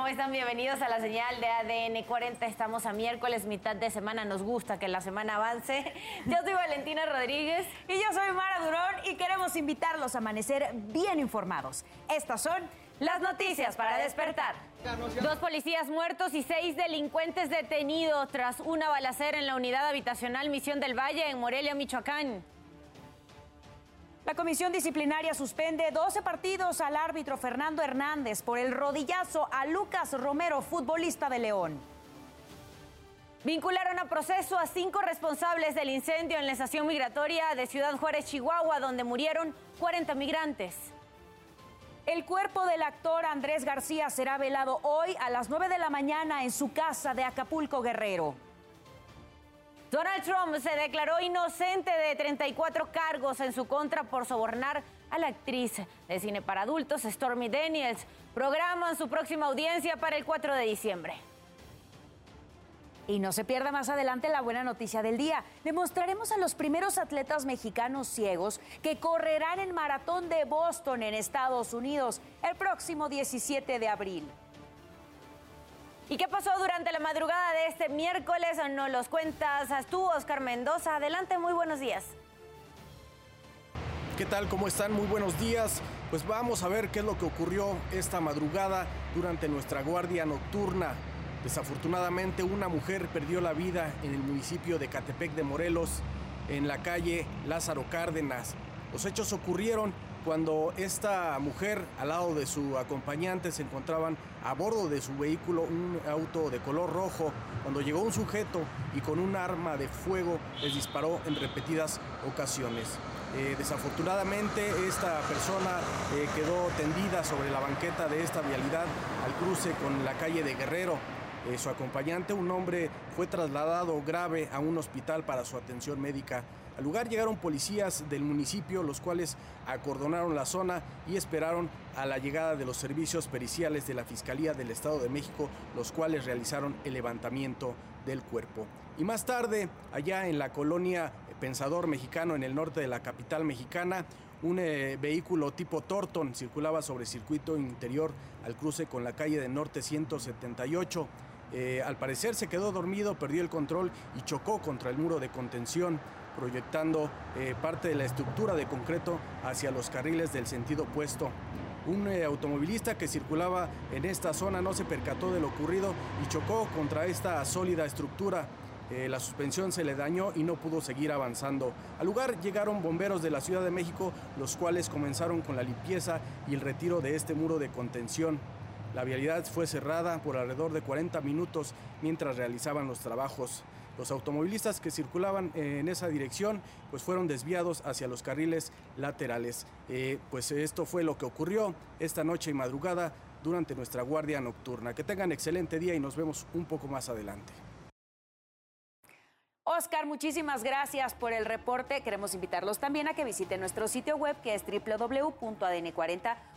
¿Cómo están? Bienvenidos a la señal de ADN 40. Estamos a miércoles, mitad de semana. Nos gusta que la semana avance. Yo soy Valentina Rodríguez. Y yo soy Mara Durón y queremos invitarlos a amanecer bien informados. Estas son las noticias para despertar. Dos policías muertos y seis delincuentes detenidos tras una balacera en la unidad habitacional Misión del Valle en Morelia, Michoacán. La comisión disciplinaria suspende 12 partidos al árbitro Fernando Hernández por el rodillazo a Lucas Romero, futbolista de León. Vincularon a proceso a cinco responsables del incendio en la estación migratoria de Ciudad Juárez, Chihuahua, donde murieron 40 migrantes. El cuerpo del actor Andrés García será velado hoy a las 9 de la mañana en su casa de Acapulco, Guerrero. Donald Trump se declaró inocente de 34 cargos en su contra por sobornar a la actriz de cine para adultos Stormy Daniels. Programan su próxima audiencia para el 4 de diciembre. Y no se pierda más adelante la buena noticia del día. Demostraremos a los primeros atletas mexicanos ciegos que correrán el maratón de Boston en Estados Unidos el próximo 17 de abril. ¿Y qué pasó durante la madrugada de este miércoles? Nos los cuentas tú, Oscar Mendoza. Adelante, muy buenos días. ¿Qué tal? ¿Cómo están? Muy buenos días. Pues vamos a ver qué es lo que ocurrió esta madrugada durante nuestra guardia nocturna. Desafortunadamente una mujer perdió la vida en el municipio de Catepec de Morelos, en la calle Lázaro Cárdenas. Los hechos ocurrieron cuando esta mujer al lado de su acompañante se encontraban a bordo de su vehículo un auto de color rojo cuando llegó un sujeto y con un arma de fuego les disparó en repetidas ocasiones. Eh, desafortunadamente esta persona eh, quedó tendida sobre la banqueta de esta vialidad al cruce con la calle de Guerrero. Eh, su acompañante, un hombre, fue trasladado grave a un hospital para su atención médica. Al lugar llegaron policías del municipio, los cuales acordonaron la zona y esperaron a la llegada de los servicios periciales de la Fiscalía del Estado de México, los cuales realizaron el levantamiento del cuerpo. Y más tarde, allá en la colonia Pensador Mexicano, en el norte de la capital mexicana, un eh, vehículo tipo Torton circulaba sobre circuito interior al cruce con la calle de Norte 178. Eh, al parecer se quedó dormido, perdió el control y chocó contra el muro de contención proyectando eh, parte de la estructura de concreto hacia los carriles del sentido opuesto. Un eh, automovilista que circulaba en esta zona no se percató de lo ocurrido y chocó contra esta sólida estructura. Eh, la suspensión se le dañó y no pudo seguir avanzando. Al lugar llegaron bomberos de la Ciudad de México, los cuales comenzaron con la limpieza y el retiro de este muro de contención. La vialidad fue cerrada por alrededor de 40 minutos mientras realizaban los trabajos. Los automovilistas que circulaban en esa dirección pues fueron desviados hacia los carriles laterales. Eh, pues esto fue lo que ocurrió esta noche y madrugada durante nuestra guardia nocturna. Que tengan excelente día y nos vemos un poco más adelante. Oscar, muchísimas gracias por el reporte. Queremos invitarlos también a que visiten nuestro sitio web que es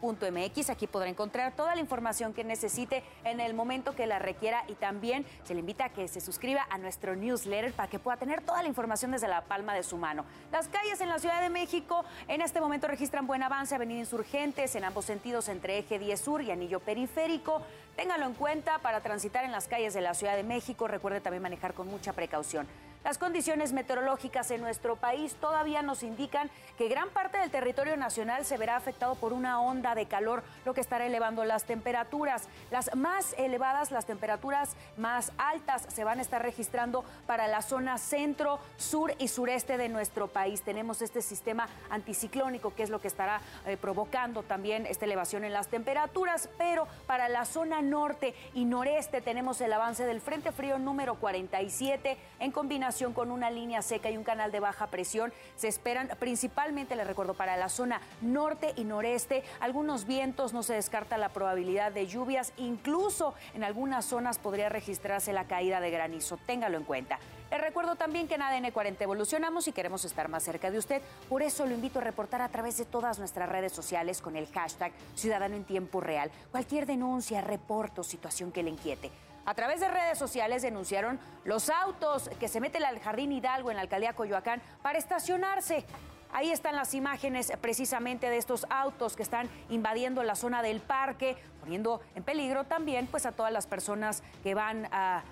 www.adn40.mx. Aquí podrá encontrar toda la información que necesite en el momento que la requiera y también se le invita a que se suscriba a nuestro newsletter para que pueda tener toda la información desde la palma de su mano. Las calles en la Ciudad de México en este momento registran buen avance, Avenida Insurgentes en ambos sentidos entre Eje 10 Sur y Anillo Periférico. Téngalo en cuenta para transitar en las calles de la Ciudad de México. Recuerde también manejar con mucha precaución. Las condiciones meteorológicas en nuestro país todavía nos indican que gran parte del territorio nacional se verá afectado por una onda de calor, lo que estará elevando las temperaturas. Las más elevadas, las temperaturas más altas se van a estar registrando para la zona centro, sur y sureste de nuestro país. Tenemos este sistema anticiclónico que es lo que estará eh, provocando también esta elevación en las temperaturas, pero para la zona norte y noreste tenemos el avance del Frente Frío número 47 en combinación con una línea seca y un canal de baja presión. Se esperan principalmente, les recuerdo, para la zona norte y noreste, algunos vientos, no se descarta la probabilidad de lluvias, incluso en algunas zonas podría registrarse la caída de granizo. Téngalo en cuenta. Les recuerdo también que en ADN 40 evolucionamos y queremos estar más cerca de usted. Por eso lo invito a reportar a través de todas nuestras redes sociales con el hashtag Ciudadano en Tiempo Real. Cualquier denuncia, reporte o situación que le inquiete. A través de redes sociales denunciaron los autos que se meten al Jardín Hidalgo en la alcaldía Coyoacán para estacionarse. Ahí están las imágenes precisamente de estos autos que están invadiendo la zona del parque, poniendo en peligro también pues, a todas las personas que van a,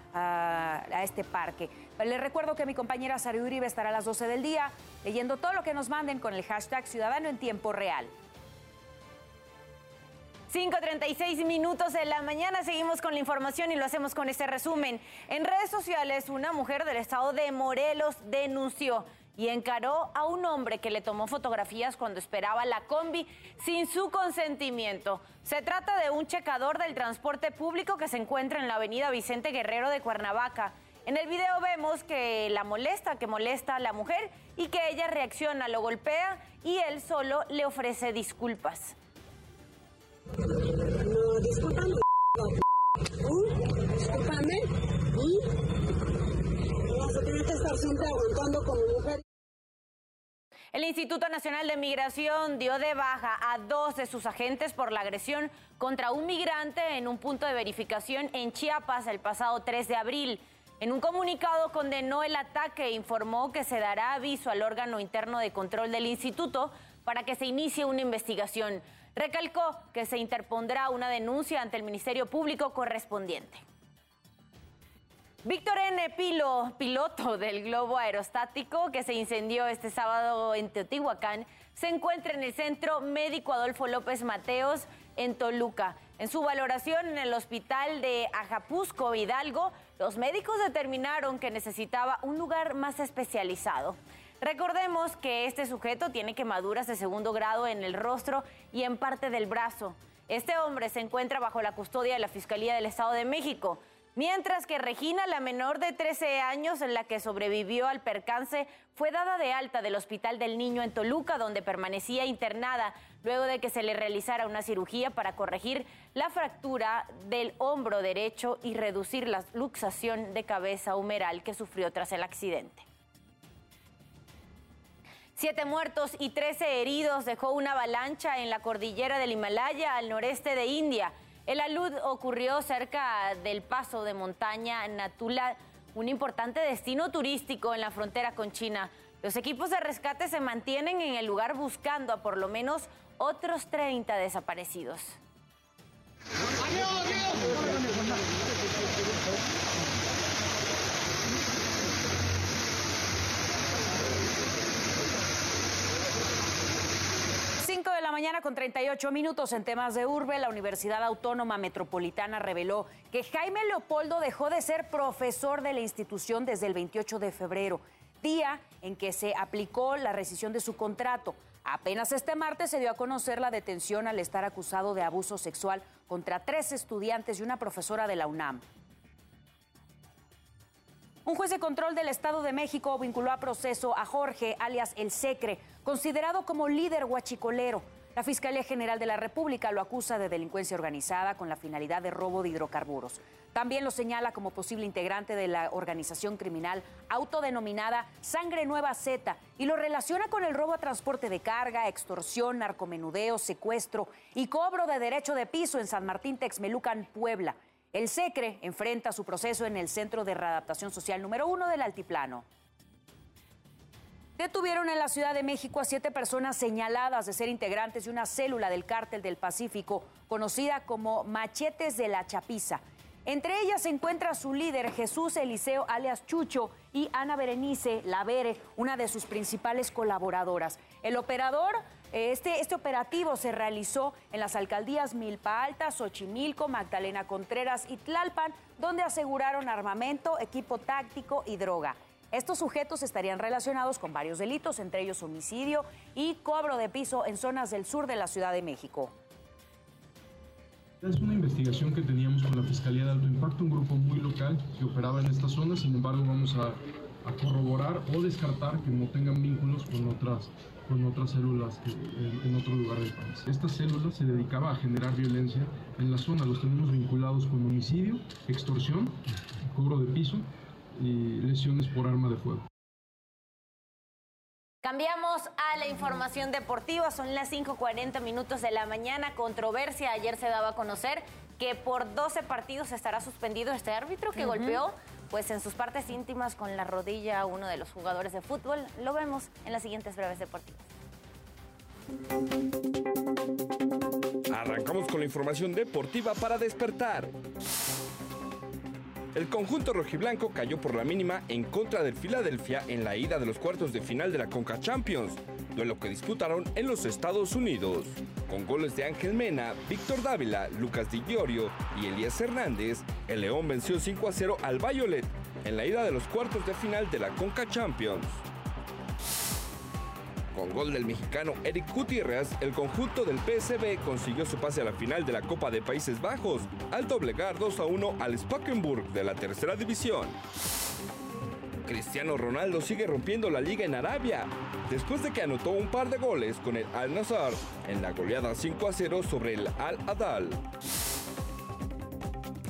este parque. Les recuerdo que mi compañera Sari Uribe estará a las 12 del día leyendo todo lo que nos manden con el hashtag Ciudadano en Tiempo Real. 5.36 minutos de la mañana seguimos con la información y lo hacemos con este resumen. En redes sociales, una mujer del estado de Morelos denunció y encaró a un hombre que le tomó fotografías cuando esperaba la combi sin su consentimiento. Se trata de un checador del transporte público que se encuentra en la avenida Vicente Guerrero de Cuernavaca. En el video vemos que la molesta, que molesta a la mujer y que ella reacciona, lo golpea y él solo le ofrece disculpas. El Instituto Nacional de Migración dio de baja a dos de sus agentes por la agresión contra un migrante en un punto de verificación en Chiapas el pasado 3 de abril. En un comunicado condenó el ataque e informó que se dará aviso al órgano interno de control del instituto para que se inicie una investigación. Recalcó que se interpondrá una denuncia ante el Ministerio Público correspondiente. Víctor N. Pilo, piloto del globo aerostático que se incendió este sábado en Teotihuacán, se encuentra en el Centro Médico Adolfo López Mateos en Toluca. En su valoración en el hospital de Ajapusco, Hidalgo, los médicos determinaron que necesitaba un lugar más especializado. Recordemos que este sujeto tiene quemaduras de segundo grado en el rostro y en parte del brazo. Este hombre se encuentra bajo la custodia de la Fiscalía del Estado de México. Mientras que Regina, la menor de 13 años en la que sobrevivió al percance, fue dada de alta del Hospital del Niño en Toluca, donde permanecía internada luego de que se le realizara una cirugía para corregir la fractura del hombro derecho y reducir la luxación de cabeza humeral que sufrió tras el accidente. Siete muertos y trece heridos dejó una avalancha en la cordillera del Himalaya al noreste de India. El alud ocurrió cerca del paso de montaña Natula, un importante destino turístico en la frontera con China. Los equipos de rescate se mantienen en el lugar buscando a por lo menos otros 30 desaparecidos. 5 de la mañana con 38 minutos en temas de urbe, la Universidad Autónoma Metropolitana reveló que Jaime Leopoldo dejó de ser profesor de la institución desde el 28 de febrero, día en que se aplicó la rescisión de su contrato. Apenas este martes se dio a conocer la detención al estar acusado de abuso sexual contra tres estudiantes y una profesora de la UNAM. Un juez de control del Estado de México vinculó a proceso a Jorge, alias El Secre, considerado como líder huachicolero. La Fiscalía General de la República lo acusa de delincuencia organizada con la finalidad de robo de hidrocarburos. También lo señala como posible integrante de la organización criminal autodenominada Sangre Nueva Z y lo relaciona con el robo a transporte de carga, extorsión, narcomenudeo, secuestro y cobro de derecho de piso en San Martín Texmelucan, Puebla. El SECRE enfrenta su proceso en el Centro de Readaptación Social número uno del Altiplano. Detuvieron en la Ciudad de México a siete personas señaladas de ser integrantes de una célula del Cártel del Pacífico, conocida como Machetes de la Chapiza. Entre ellas se encuentra su líder Jesús Eliseo alias Chucho y Ana Berenice Lavere, una de sus principales colaboradoras. El operador, este, este operativo se realizó en las alcaldías Milpa Alta, Xochimilco, Magdalena Contreras y Tlalpan, donde aseguraron armamento, equipo táctico y droga. Estos sujetos estarían relacionados con varios delitos, entre ellos homicidio y cobro de piso en zonas del sur de la Ciudad de México. Es una investigación que teníamos con la Fiscalía de Alto Impacto, un grupo muy local que operaba en esta zona, sin embargo vamos a, corroborar o descartar que no tengan vínculos con otras, con otras células en, en, otro lugar del país. Esta célula se dedicaba a generar violencia en la zona, los tenemos vinculados con homicidio, extorsión, cobro de piso y lesiones por arma de fuego. Cambiamos a la información deportiva, son las 5.40 minutos de la mañana, controversia, ayer se daba a conocer que por 12 partidos estará suspendido este árbitro que golpeó pues en sus partes íntimas con la rodilla a uno de los jugadores de fútbol. Lo vemos en las siguientes breves deportivas. Arrancamos con la información deportiva para despertar. El conjunto rojiblanco cayó por la mínima en contra del Philadelphia en la ida de los cuartos de final de la Conca Champions, duelo que disputaron en los Estados Unidos. Con goles de Ángel Mena, Víctor Dávila, Lucas Di Giorgio y Elías Hernández, el León venció 5 a 0 al Violet en la ida de los cuartos de final de la Conca Champions. Con gol del mexicano Eric Gutiérrez, el conjunto del PSB consiguió su pase a la final de la Copa de Países Bajos al doblegar 2 a 1 al Spakenburg de la tercera división. Cristiano Ronaldo sigue rompiendo la liga en Arabia, después de que anotó un par de goles con el Al Nassr en la goleada 5 a 0 sobre el Al Adal.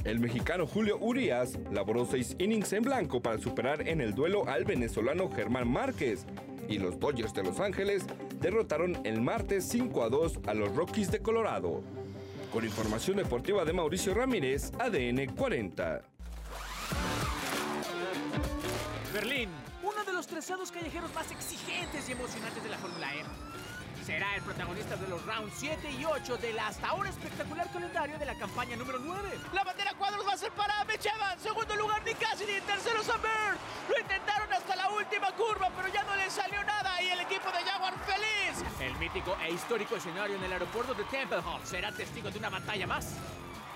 El mexicano Julio Urias laboró seis innings en blanco para superar en el duelo al venezolano Germán Márquez, y los Dodgers de Los Ángeles derrotaron el martes 5 a 2 a los Rockies de Colorado. Con información deportiva de Mauricio Ramírez, ADN 40. Berlín, uno de los trazados callejeros más exigentes y emocionantes de la Fórmula E. Será el protagonista de los rounds 7 y 8 del hasta ahora espectacular calendario de la campaña número 9. La bandera cuadros va a ser para Mitch Evans, segundo lugar Nick Cassidy, tercero Samber. Lo intentaron hasta la última curva, pero ya no le salió nada y el equipo de Jaguar feliz. El mítico e histórico escenario en el aeropuerto de Tempelhof será testigo de una batalla más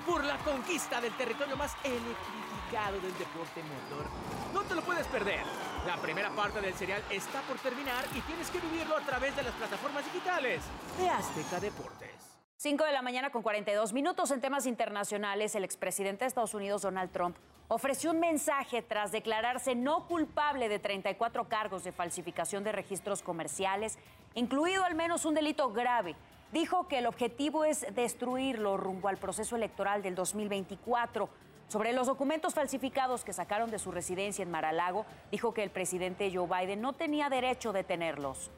por la conquista del territorio más electrificado del deporte motor. No te lo puedes perder. La primera parte del serial está por terminar y tienes que vivirlo a través de las plataformas digitales de Azteca Deportes. 5 de la mañana con 42 minutos en temas internacionales. El expresidente de Estados Unidos, Donald Trump, ofreció un mensaje tras declararse no culpable de 34 cargos de falsificación de registros comerciales, incluido al menos un delito grave. Dijo que el objetivo es destruirlo rumbo al proceso electoral del 2024. Sobre los documentos falsificados que sacaron de su residencia en Mar-a-Lago, dijo que el presidente Joe Biden no tenía derecho de tenerlos.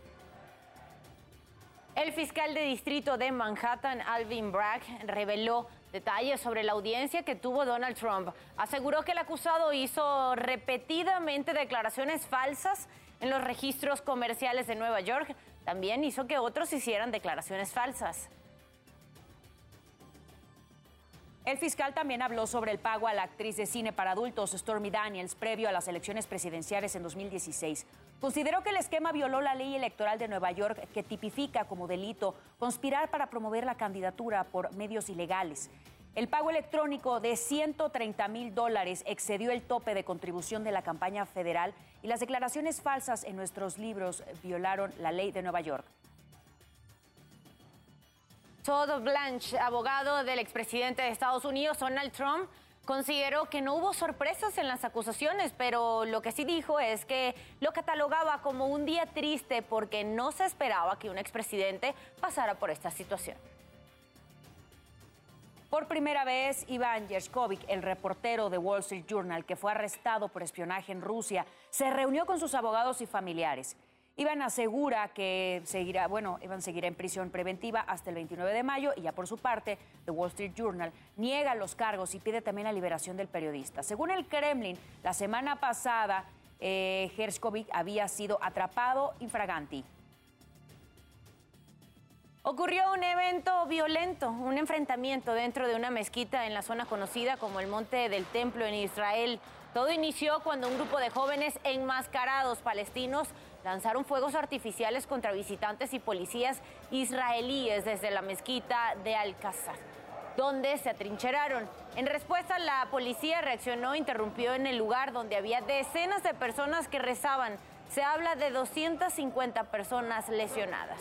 El fiscal de distrito de Manhattan, Alvin Bragg, reveló detalles sobre la audiencia que tuvo Donald Trump. Aseguró que el acusado hizo repetidamente declaraciones falsas en los registros comerciales de Nueva York. También hizo que otros hicieran declaraciones falsas. El fiscal también habló sobre el pago a la actriz de cine para adultos Stormy Daniels previo a las elecciones presidenciales en 2016. Consideró que el esquema violó la ley electoral de Nueva York que tipifica como delito conspirar para promover la candidatura por medios ilegales. El pago electrónico de 130 mil dólares excedió el tope de contribución de la campaña federal y las declaraciones falsas en nuestros libros violaron la ley de Nueva York. Todd Blanche, abogado del expresidente de Estados Unidos, Donald Trump, consideró que no hubo sorpresas en las acusaciones, pero lo que sí dijo es que lo catalogaba como un día triste porque no se esperaba que un expresidente pasara por esta situación. Por primera vez, Iván Yershkovich, el reportero de Wall Street Journal que fue arrestado por espionaje en Rusia, se reunió con sus abogados y familiares. Iván asegura que seguirá, bueno, Iván seguirá en prisión preventiva hasta el 29 de mayo y ya por su parte, The Wall Street Journal niega los cargos y pide también la liberación del periodista. Según el Kremlin, la semana pasada, eh, había sido atrapado infraganti. Ocurrió un evento violento, un enfrentamiento dentro de una mezquita en la zona conocida como el Monte del Templo en Israel. Todo inició cuando un grupo de jóvenes enmascarados palestinos lanzaron fuegos artificiales contra visitantes y policías israelíes desde la mezquita de Al-Qasr, donde se atrincheraron. En respuesta, la policía reaccionó e interrumpió en el lugar donde había decenas de personas que rezaban. Se habla de 250 personas lesionadas.